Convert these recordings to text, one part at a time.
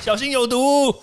小心有毒。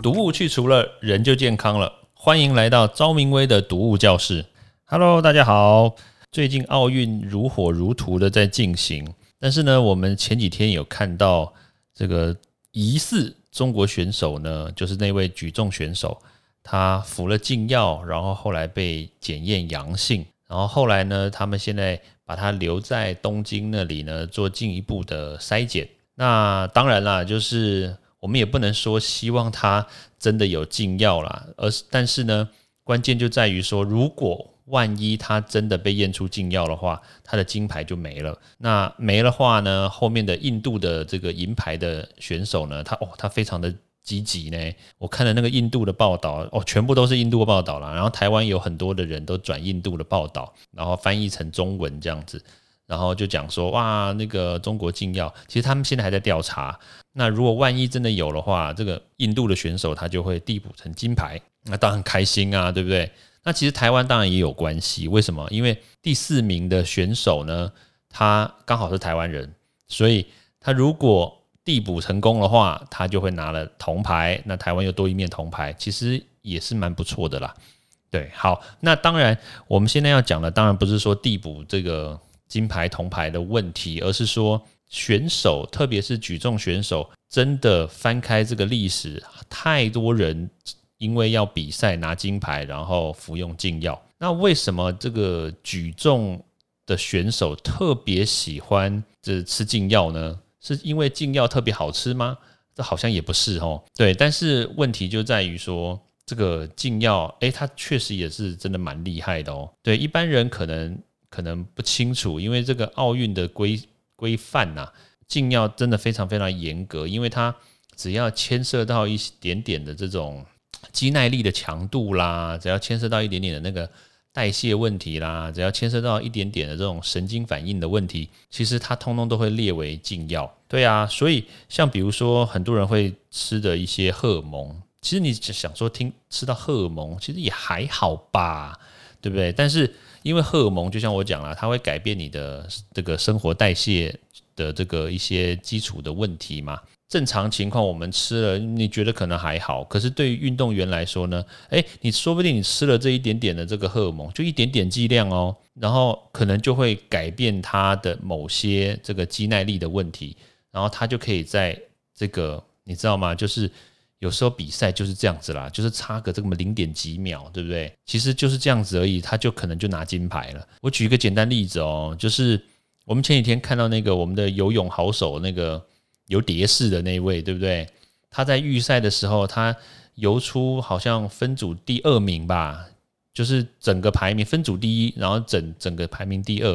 毒物去除了，人就健康了。欢迎来到昭明威的毒物教室。Hello，大家好。最近奥运如火如荼的在进行，但是呢，我们前几天有看到这个疑似中国选手呢，就是那位举重选手，他服了禁药，然后后来被检验阳性，然后后来呢，他们现在把他留在东京那里呢，做进一步的筛检。那当然啦，就是。我们也不能说希望他真的有禁药啦，而是但是呢，关键就在于说，如果万一他真的被验出禁药的话，他的金牌就没了。那没了话呢，后面的印度的这个银牌的选手呢，他哦，他非常的积极呢。我看了那个印度的报道，哦，全部都是印度的报道了。然后台湾有很多的人都转印度的报道，然后翻译成中文这样子。然后就讲说哇，那个中国禁药，其实他们现在还在调查。那如果万一真的有的话，这个印度的选手他就会递补成金牌，那当然开心啊，对不对？那其实台湾当然也有关系，为什么？因为第四名的选手呢，他刚好是台湾人，所以他如果递补成功的话，他就会拿了铜牌，那台湾又多一面铜牌，其实也是蛮不错的啦。对，好，那当然我们现在要讲的，当然不是说递补这个。金牌、铜牌的问题，而是说选手，特别是举重选手，真的翻开这个历史，太多人因为要比赛拿金牌，然后服用禁药。那为什么这个举重的选手特别喜欢这吃禁药呢？是因为禁药特别好吃吗？这好像也不是哦。对，但是问题就在于说，这个禁药，诶，它确实也是真的蛮厉害的哦。对，一般人可能。可能不清楚，因为这个奥运的规规范呐，禁药真的非常非常严格，因为它只要牵涉到一点点的这种肌耐力的强度啦，只要牵涉到一点点的那个代谢问题啦，只要牵涉到一点点的这种神经反应的问题，其实它通通都会列为禁药。对啊，所以像比如说很多人会吃的一些荷尔蒙，其实你想说听吃到荷尔蒙，其实也还好吧，对不对？但是因为荷尔蒙就像我讲了，它会改变你的这个生活代谢的这个一些基础的问题嘛。正常情况我们吃了，你觉得可能还好，可是对于运动员来说呢，诶，你说不定你吃了这一点点的这个荷尔蒙，就一点点剂量哦，然后可能就会改变他的某些这个肌耐力的问题，然后他就可以在这个你知道吗？就是。有时候比赛就是这样子啦，就是差个这么零点几秒，对不对？其实就是这样子而已，他就可能就拿金牌了。我举一个简单例子哦，就是我们前几天看到那个我们的游泳好手，那个游蝶式的那位，对不对？他在预赛的时候，他游出好像分组第二名吧，就是整个排名分组第一，然后整整个排名第二，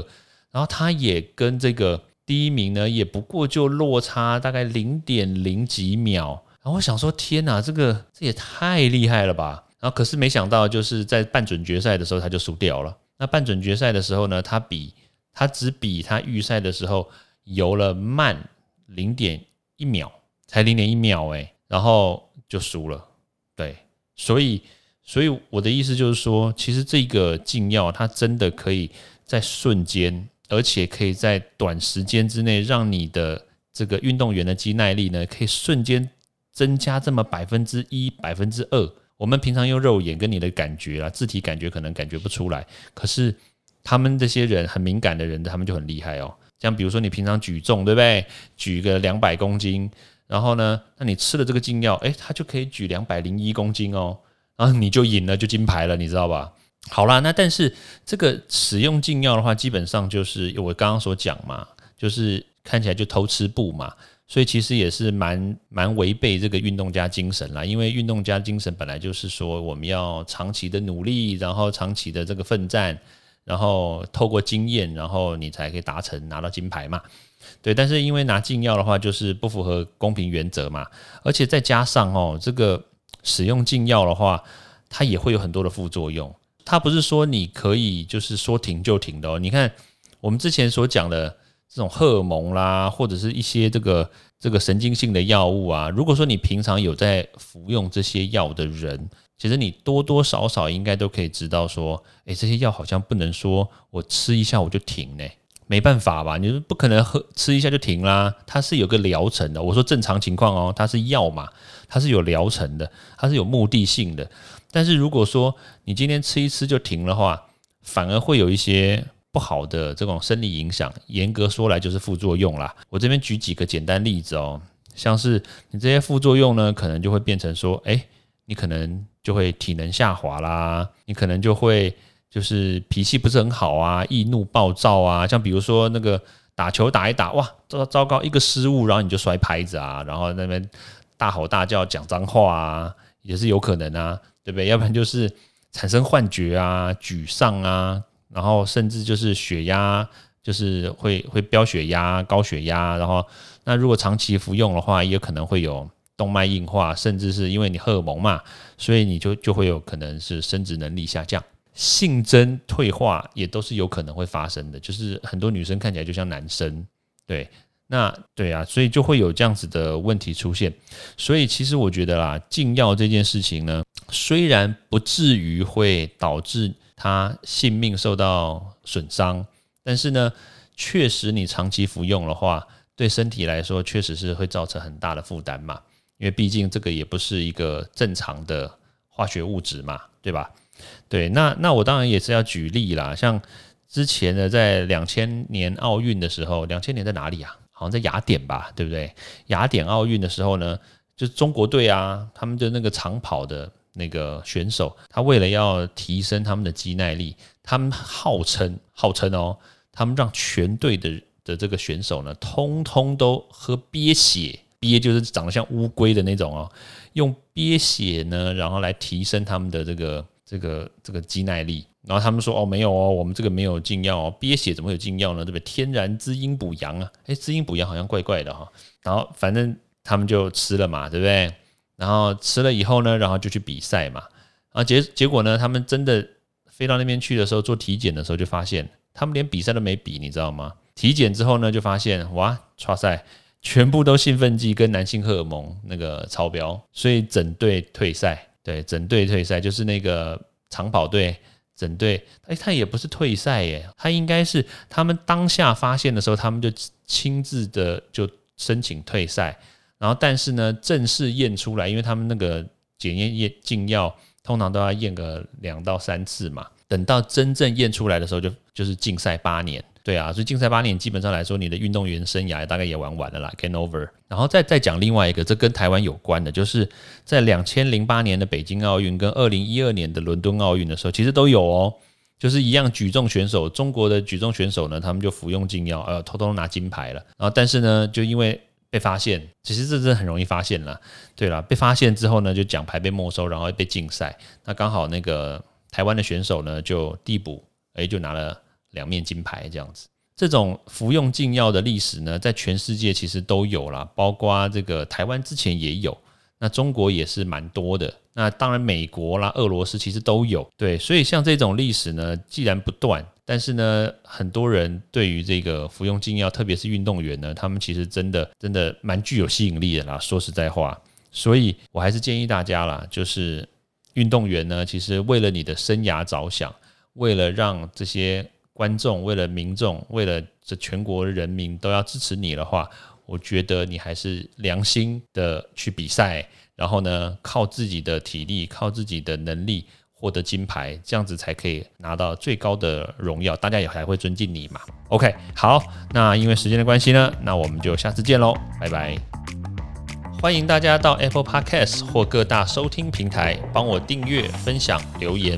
然后他也跟这个第一名呢，也不过就落差大概零点零几秒。然后我想说，天哪，这个这也太厉害了吧！然后可是没想到，就是在半准决赛的时候他就输掉了。那半准决赛的时候呢，他比他只比他预赛的时候游了慢零点一秒，才零点一秒哎，然后就输了。对，所以所以我的意思就是说，其实这个禁药它真的可以在瞬间，而且可以在短时间之内，让你的这个运动员的肌耐力呢，可以瞬间。增加这么百分之一、百分之二，我们平常用肉眼跟你的感觉啊，字体感觉可能感觉不出来。可是他们这些人很敏感的人，他们就很厉害哦。像比如说你平常举重，对不对？举个两百公斤，然后呢，那你吃了这个禁药，诶，他就可以举两百零一公斤哦，然后你就赢了，就金牌了，你知道吧？好啦，那但是这个使用禁药的话，基本上就是我刚刚所讲嘛，就是看起来就偷吃布嘛。所以其实也是蛮蛮违背这个运动家精神啦，因为运动家精神本来就是说我们要长期的努力，然后长期的这个奋战，然后透过经验，然后你才可以达成拿到金牌嘛。对，但是因为拿禁药的话，就是不符合公平原则嘛，而且再加上哦，这个使用禁药的话，它也会有很多的副作用。它不是说你可以就是说停就停的哦。你看我们之前所讲的。这种荷尔蒙啦，或者是一些这个这个神经性的药物啊，如果说你平常有在服用这些药的人，其实你多多少少应该都可以知道说，诶，这些药好像不能说我吃一下我就停呢，没办法吧？你不可能喝吃一下就停啦，它是有个疗程的。我说正常情况哦，它是药嘛，它是有疗程的，它是有目的性的。但是如果说你今天吃一吃就停的话，反而会有一些不好的这种生理影响。严格说来就是副作用啦。我这边举几个简单例子哦。像是你这些副作用呢，可能就会变成说，哎，你可能就会体能下滑啦，你可能就会就是脾气不是很好啊，易怒暴躁啊，像比如说那个打球打一打，哇，糟糟糕，一个失误，然后你就摔拍子啊，然后那边大吼大叫讲脏话啊，也是有可能啊，对不对？要不然就是产生幻觉啊，沮丧啊，然后甚至就是血压就是会会飙血压、高血压，然后。那如果长期服用的话，也可能会有动脉硬化，甚至是因为你荷尔蒙嘛，所以你就就会有可能是生殖能力下降、性征退化，也都是有可能会发生的。就是很多女生看起来就像男生，对，那对啊，所以就会有这样子的问题出现。所以其实我觉得啦，禁药这件事情呢，虽然不至于会导致他性命受到损伤，但是呢，确实你长期服用的话。对身体来说，确实是会造成很大的负担嘛，因为毕竟这个也不是一个正常的化学物质嘛，对吧？对，那那我当然也是要举例啦，像之前呢，在两千年奥运的时候，两千年在哪里啊？好像在雅典吧，对不对？雅典奥运的时候呢，就中国队啊，他们的那个长跑的那个选手，他为了要提升他们的肌耐力，他们号称号称哦，他们让全队的。的这个选手呢，通通都喝鳖血，鳖就是长得像乌龟的那种哦，用鳖血呢，然后来提升他们的这个这个这个肌耐力。然后他们说哦，没有哦，我们这个没有禁药哦，鳖血怎么有禁药呢？对不对？天然滋阴补阳啊，哎，滋阴补阳好像怪怪的哈。然后反正他们就吃了嘛，对不对？然后吃了以后呢，然后就去比赛嘛。啊结结果呢，他们真的飞到那边去的时候做体检的时候，就发现他们连比赛都没比，你知道吗？体检之后呢，就发现哇，哇塞，全部都兴奋剂跟男性荷尔蒙那个超标，所以整队退赛。对，整队退赛就是那个长跑队整队，哎，他也不是退赛耶，他应该是他们当下发现的时候，他们就亲自的就申请退赛。然后，但是呢，正式验出来，因为他们那个检验验禁药通常都要验个两到三次嘛，等到真正验出来的时候，就就是禁赛八年。对啊，所以竞赛八年基本上来说，你的运动员生涯大概也玩完了啦，can over。然后再再讲另外一个，这跟台湾有关的，就是在两千零八年的北京奥运跟二零一二年的伦敦奥运的时候，其实都有哦，就是一样举重选手，中国的举重选手呢，他们就服用禁药，呃，偷偷拿金牌了。然后但是呢，就因为被发现，其实这真的很容易发现了。对了，被发现之后呢，就奖牌被没收，然后被禁赛。那刚好那个台湾的选手呢，就递补，哎，就拿了。两面金牌这样子，这种服用禁药的历史呢，在全世界其实都有啦，包括这个台湾之前也有，那中国也是蛮多的，那当然美国啦、俄罗斯其实都有，对，所以像这种历史呢，既然不断，但是呢，很多人对于这个服用禁药，特别是运动员呢，他们其实真的真的蛮具有吸引力的啦。说实在话，所以我还是建议大家啦，就是运动员呢，其实为了你的生涯着想，为了让这些。观众为了民众，为了这全国人民都要支持你的话，我觉得你还是良心的去比赛，然后呢，靠自己的体力，靠自己的能力获得金牌，这样子才可以拿到最高的荣耀，大家也还会尊敬你嘛。OK，好，那因为时间的关系呢，那我们就下次见喽，拜拜。欢迎大家到 Apple Podcast 或各大收听平台帮我订阅、分享、留言。